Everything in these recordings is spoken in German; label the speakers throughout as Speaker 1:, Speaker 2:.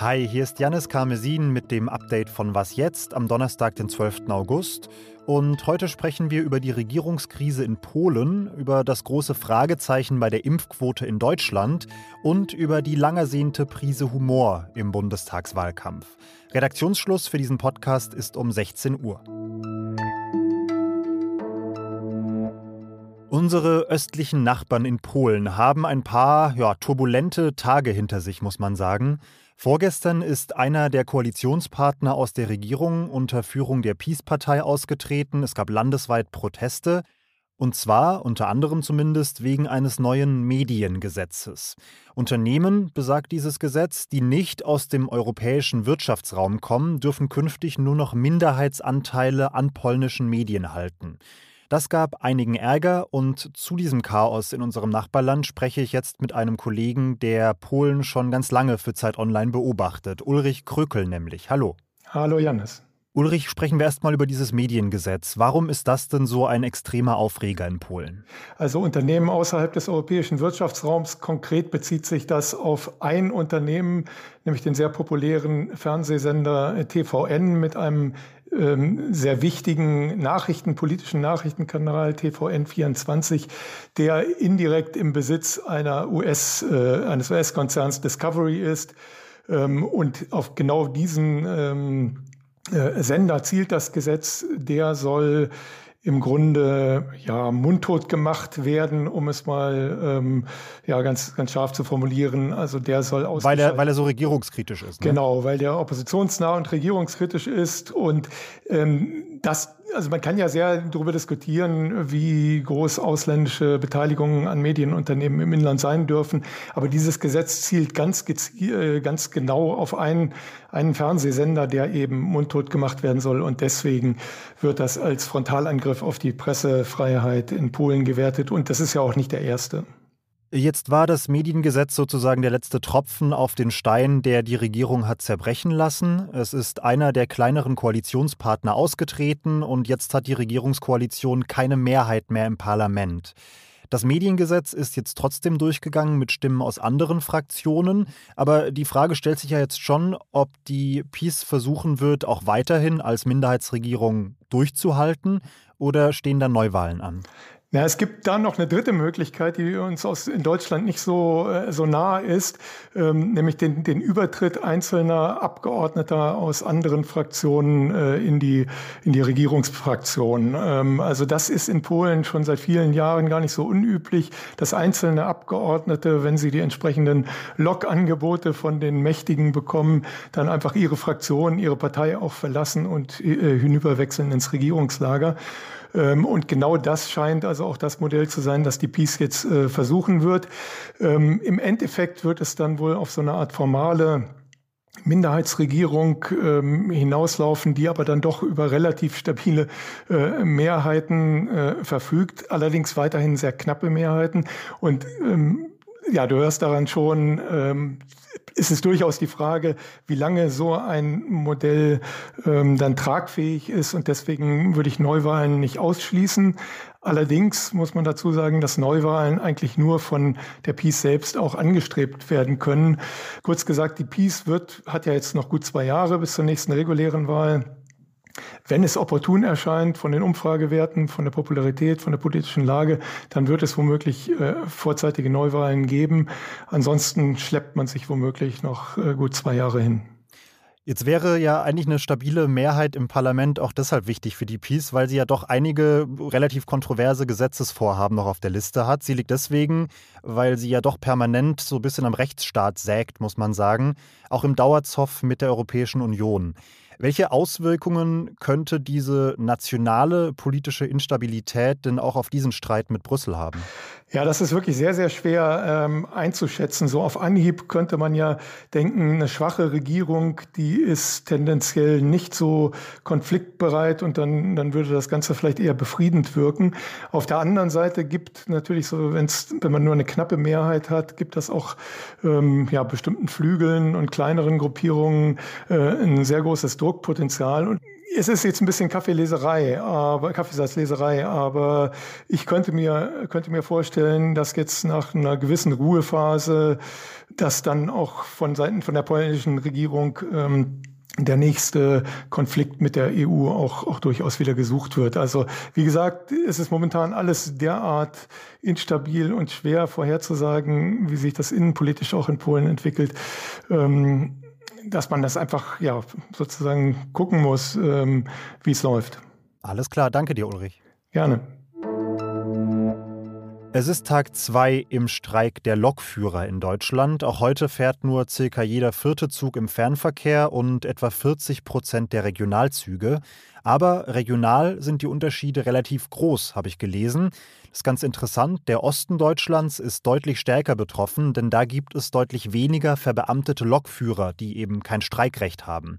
Speaker 1: Hi, hier ist Janis Karmesin mit dem Update von Was jetzt am Donnerstag, den 12. August. Und heute sprechen wir über die Regierungskrise in Polen, über das große Fragezeichen bei der Impfquote in Deutschland und über die lang ersehnte Prise Humor im Bundestagswahlkampf. Redaktionsschluss für diesen Podcast ist um 16 Uhr. Unsere östlichen Nachbarn in Polen haben ein paar ja, turbulente Tage hinter sich, muss man sagen. Vorgestern ist einer der Koalitionspartner aus der Regierung unter Führung der Peace-Partei ausgetreten. Es gab landesweit Proteste. Und zwar, unter anderem zumindest, wegen eines neuen Mediengesetzes. Unternehmen, besagt dieses Gesetz, die nicht aus dem europäischen Wirtschaftsraum kommen, dürfen künftig nur noch Minderheitsanteile an polnischen Medien halten. Das gab einigen Ärger und zu diesem Chaos in unserem Nachbarland spreche ich jetzt mit einem Kollegen, der Polen schon ganz lange für Zeit Online beobachtet, Ulrich Krökel nämlich. Hallo.
Speaker 2: Hallo Janis.
Speaker 1: Ulrich, sprechen wir erstmal über dieses Mediengesetz. Warum ist das denn so ein extremer Aufreger in Polen?
Speaker 2: Also Unternehmen außerhalb des europäischen Wirtschaftsraums, konkret bezieht sich das auf ein Unternehmen, nämlich den sehr populären Fernsehsender TVN mit einem ähm, sehr wichtigen Nachrichten, politischen Nachrichtenkanal TVN24, der indirekt im Besitz einer US, äh, eines US-Konzerns Discovery ist. Ähm, und auf genau diesen ähm, äh, Sender zielt das Gesetz. Der soll im Grunde ja mundtot gemacht werden, um es mal ähm, ja ganz ganz scharf zu formulieren. Also der soll aus
Speaker 1: weil er weil er so regierungskritisch ist.
Speaker 2: Ne? Genau, weil der oppositionsnah und regierungskritisch ist und ähm, das also man kann ja sehr darüber diskutieren, wie groß ausländische Beteiligungen an Medienunternehmen im Inland sein dürfen. Aber dieses Gesetz zielt ganz, äh, ganz genau auf einen, einen Fernsehsender, der eben mundtot gemacht werden soll. Und deswegen wird das als Frontalangriff auf die Pressefreiheit in Polen gewertet. Und das ist ja auch nicht der erste.
Speaker 1: Jetzt war das Mediengesetz sozusagen der letzte Tropfen auf den Stein, der die Regierung hat zerbrechen lassen. Es ist einer der kleineren Koalitionspartner ausgetreten und jetzt hat die Regierungskoalition keine Mehrheit mehr im Parlament. Das Mediengesetz ist jetzt trotzdem durchgegangen mit Stimmen aus anderen Fraktionen, aber die Frage stellt sich ja jetzt schon, ob die PiS versuchen wird, auch weiterhin als Minderheitsregierung durchzuhalten oder stehen da Neuwahlen an?
Speaker 2: Ja, es gibt da noch eine dritte Möglichkeit, die uns aus, in Deutschland nicht so, äh, so nah ist, ähm, nämlich den, den Übertritt einzelner Abgeordneter aus anderen Fraktionen äh, in, die, in die Regierungsfraktion. Ähm, also das ist in Polen schon seit vielen Jahren gar nicht so unüblich, dass einzelne Abgeordnete, wenn sie die entsprechenden Log-Angebote von den Mächtigen bekommen, dann einfach ihre Fraktion, ihre Partei auch verlassen und äh, hinüberwechseln ins Regierungslager. Ähm, und genau das scheint also auch das Modell zu sein, das die Peace jetzt äh, versuchen wird. Ähm, Im Endeffekt wird es dann wohl auf so eine Art formale Minderheitsregierung ähm, hinauslaufen, die aber dann doch über relativ stabile äh, Mehrheiten äh, verfügt, allerdings weiterhin sehr knappe Mehrheiten. Und ähm, ja, du hörst daran schon, ähm, ist es durchaus die Frage, wie lange so ein Modell ähm, dann tragfähig ist. Und deswegen würde ich Neuwahlen nicht ausschließen. Allerdings muss man dazu sagen, dass Neuwahlen eigentlich nur von der Peace selbst auch angestrebt werden können. Kurz gesagt, die Peace wird, hat ja jetzt noch gut zwei Jahre bis zur nächsten regulären Wahl. Wenn es opportun erscheint von den Umfragewerten, von der Popularität, von der politischen Lage, dann wird es womöglich äh, vorzeitige Neuwahlen geben. Ansonsten schleppt man sich womöglich noch äh, gut zwei Jahre hin.
Speaker 1: Jetzt wäre ja eigentlich eine stabile Mehrheit im Parlament auch deshalb wichtig für die Peace, weil sie ja doch einige relativ kontroverse Gesetzesvorhaben noch auf der Liste hat. Sie liegt deswegen, weil sie ja doch permanent so ein bisschen am Rechtsstaat sägt, muss man sagen, auch im Dauerzoff mit der Europäischen Union. Welche Auswirkungen könnte diese nationale politische Instabilität denn auch auf diesen Streit mit Brüssel haben?
Speaker 2: Ja, das ist wirklich sehr, sehr schwer ähm, einzuschätzen. So auf Anhieb könnte man ja denken, eine schwache Regierung, die ist tendenziell nicht so konfliktbereit und dann, dann würde das Ganze vielleicht eher befriedend wirken. Auf der anderen Seite gibt natürlich so, wenn's, wenn man nur eine knappe Mehrheit hat, gibt das auch ähm, ja, bestimmten Flügeln und kleineren Gruppierungen äh, ein sehr großes Druckpotenzial. Und es ist jetzt ein bisschen Kaffeeleserei, aber Kaffeesatzleserei, aber ich könnte mir, könnte mir vorstellen, dass jetzt nach einer gewissen Ruhephase, dass dann auch von Seiten von der polnischen Regierung ähm, der nächste Konflikt mit der EU auch, auch durchaus wieder gesucht wird. Also wie gesagt, es ist momentan alles derart instabil und schwer vorherzusagen, wie sich das innenpolitisch auch in Polen entwickelt. Ähm, dass man das einfach ja sozusagen gucken muss, ähm, wie es läuft.
Speaker 1: Alles klar, danke dir, Ulrich.
Speaker 2: Gerne.
Speaker 1: Es ist Tag zwei im Streik der Lokführer in Deutschland. Auch heute fährt nur circa jeder vierte Zug im Fernverkehr und etwa 40 Prozent der Regionalzüge. Aber regional sind die Unterschiede relativ groß, habe ich gelesen. Das ist ganz interessant. Der Osten Deutschlands ist deutlich stärker betroffen, denn da gibt es deutlich weniger verbeamtete Lokführer, die eben kein Streikrecht haben.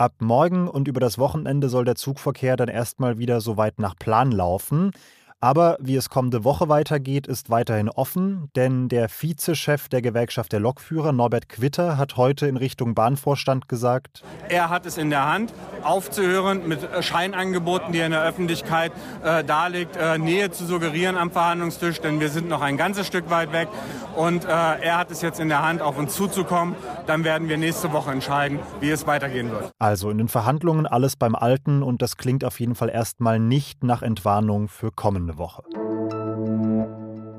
Speaker 1: Ab morgen und über das Wochenende soll der Zugverkehr dann erstmal wieder so weit nach Plan laufen. Aber wie es kommende Woche weitergeht, ist weiterhin offen, denn der Vizechef der Gewerkschaft der Lokführer, Norbert Quitter, hat heute in Richtung Bahnvorstand gesagt,
Speaker 3: er hat es in der Hand, aufzuhören mit Scheinangeboten, die er in der Öffentlichkeit äh, darlegt, äh, Nähe zu suggerieren am Verhandlungstisch, denn wir sind noch ein ganzes Stück weit weg. Und äh, er hat es jetzt in der Hand, auf uns zuzukommen. Dann werden wir nächste Woche entscheiden, wie es weitergehen wird.
Speaker 1: Also in den Verhandlungen alles beim Alten und das klingt auf jeden Fall erstmal nicht nach Entwarnung für kommende kommende Woche.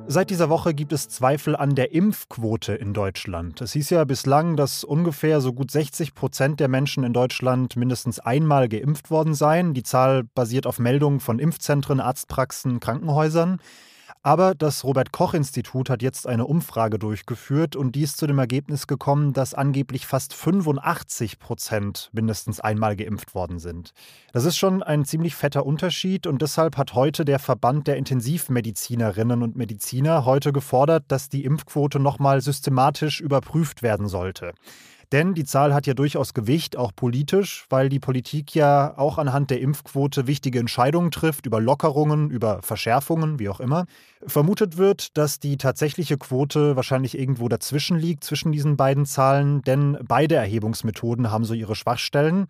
Speaker 1: Seit dieser Woche gibt es Zweifel an der Impfquote in Deutschland. Es hieß ja bislang, dass ungefähr so gut 60 Prozent der Menschen in Deutschland mindestens einmal geimpft worden seien. Die Zahl basiert auf Meldungen von Impfzentren, Arztpraxen, Krankenhäusern. Aber das Robert Koch Institut hat jetzt eine Umfrage durchgeführt und die ist zu dem Ergebnis gekommen, dass angeblich fast 85 Prozent mindestens einmal geimpft worden sind. Das ist schon ein ziemlich fetter Unterschied und deshalb hat heute der Verband der Intensivmedizinerinnen und Mediziner heute gefordert, dass die Impfquote nochmal systematisch überprüft werden sollte. Denn die Zahl hat ja durchaus Gewicht, auch politisch, weil die Politik ja auch anhand der Impfquote wichtige Entscheidungen trifft über Lockerungen, über Verschärfungen, wie auch immer. Vermutet wird, dass die tatsächliche Quote wahrscheinlich irgendwo dazwischen liegt, zwischen diesen beiden Zahlen, denn beide Erhebungsmethoden haben so ihre Schwachstellen.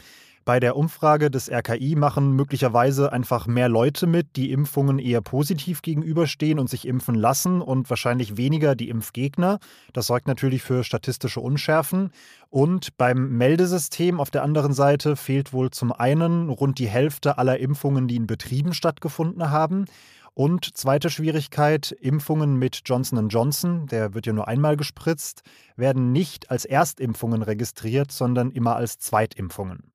Speaker 1: Bei der Umfrage des RKI machen möglicherweise einfach mehr Leute mit, die Impfungen eher positiv gegenüberstehen und sich impfen lassen und wahrscheinlich weniger die Impfgegner. Das sorgt natürlich für statistische Unschärfen. Und beim Meldesystem auf der anderen Seite fehlt wohl zum einen rund die Hälfte aller Impfungen, die in Betrieben stattgefunden haben. Und zweite Schwierigkeit, Impfungen mit Johnson Johnson, der wird ja nur einmal gespritzt, werden nicht als Erstimpfungen registriert, sondern immer als Zweitimpfungen.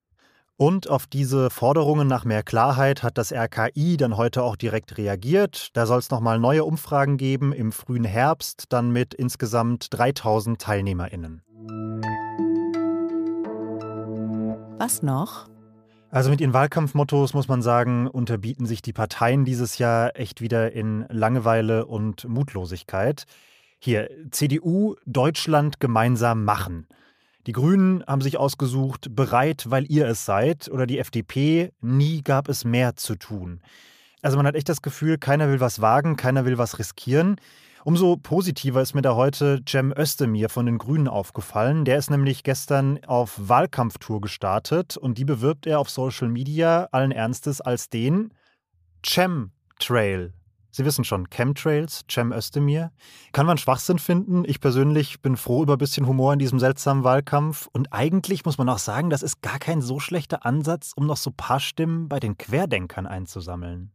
Speaker 1: Und auf diese Forderungen nach mehr Klarheit hat das RKI dann heute auch direkt reagiert. Da soll es nochmal neue Umfragen geben im frühen Herbst, dann mit insgesamt 3000 TeilnehmerInnen.
Speaker 4: Was noch?
Speaker 1: Also mit ihren Wahlkampfmottos muss man sagen, unterbieten sich die Parteien dieses Jahr echt wieder in Langeweile und Mutlosigkeit. Hier, CDU, Deutschland gemeinsam machen. Die Grünen haben sich ausgesucht, bereit, weil ihr es seid, oder die FDP, nie gab es mehr zu tun. Also man hat echt das Gefühl, keiner will was wagen, keiner will was riskieren. Umso positiver ist mir da heute Cem Özdemir von den Grünen aufgefallen. Der ist nämlich gestern auf Wahlkampftour gestartet und die bewirbt er auf Social Media allen Ernstes als den Cem Trail. Sie wissen schon, Chemtrails, Cem Özdemir. Kann man Schwachsinn finden. Ich persönlich bin froh über ein bisschen Humor in diesem seltsamen Wahlkampf. Und eigentlich muss man auch sagen, das ist gar kein so schlechter Ansatz, um noch so ein paar Stimmen bei den Querdenkern einzusammeln.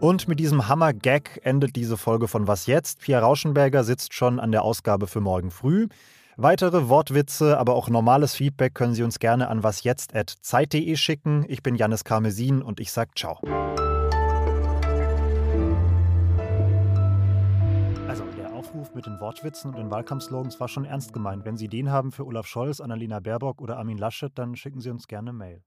Speaker 1: Und mit diesem Hammer-Gag endet diese Folge von Was jetzt? Pia Rauschenberger sitzt schon an der Ausgabe für morgen früh. Weitere Wortwitze, aber auch normales Feedback können Sie uns gerne an wasjetzt.zeit.de schicken. Ich bin Janis Karmesin und ich sage ciao. Mit den Wortwitzen und den Wahlkampfslogans war schon ernst gemeint. Wenn Sie den haben für Olaf Scholz, Annalena Baerbock oder Armin Laschet, dann schicken Sie uns gerne Mail.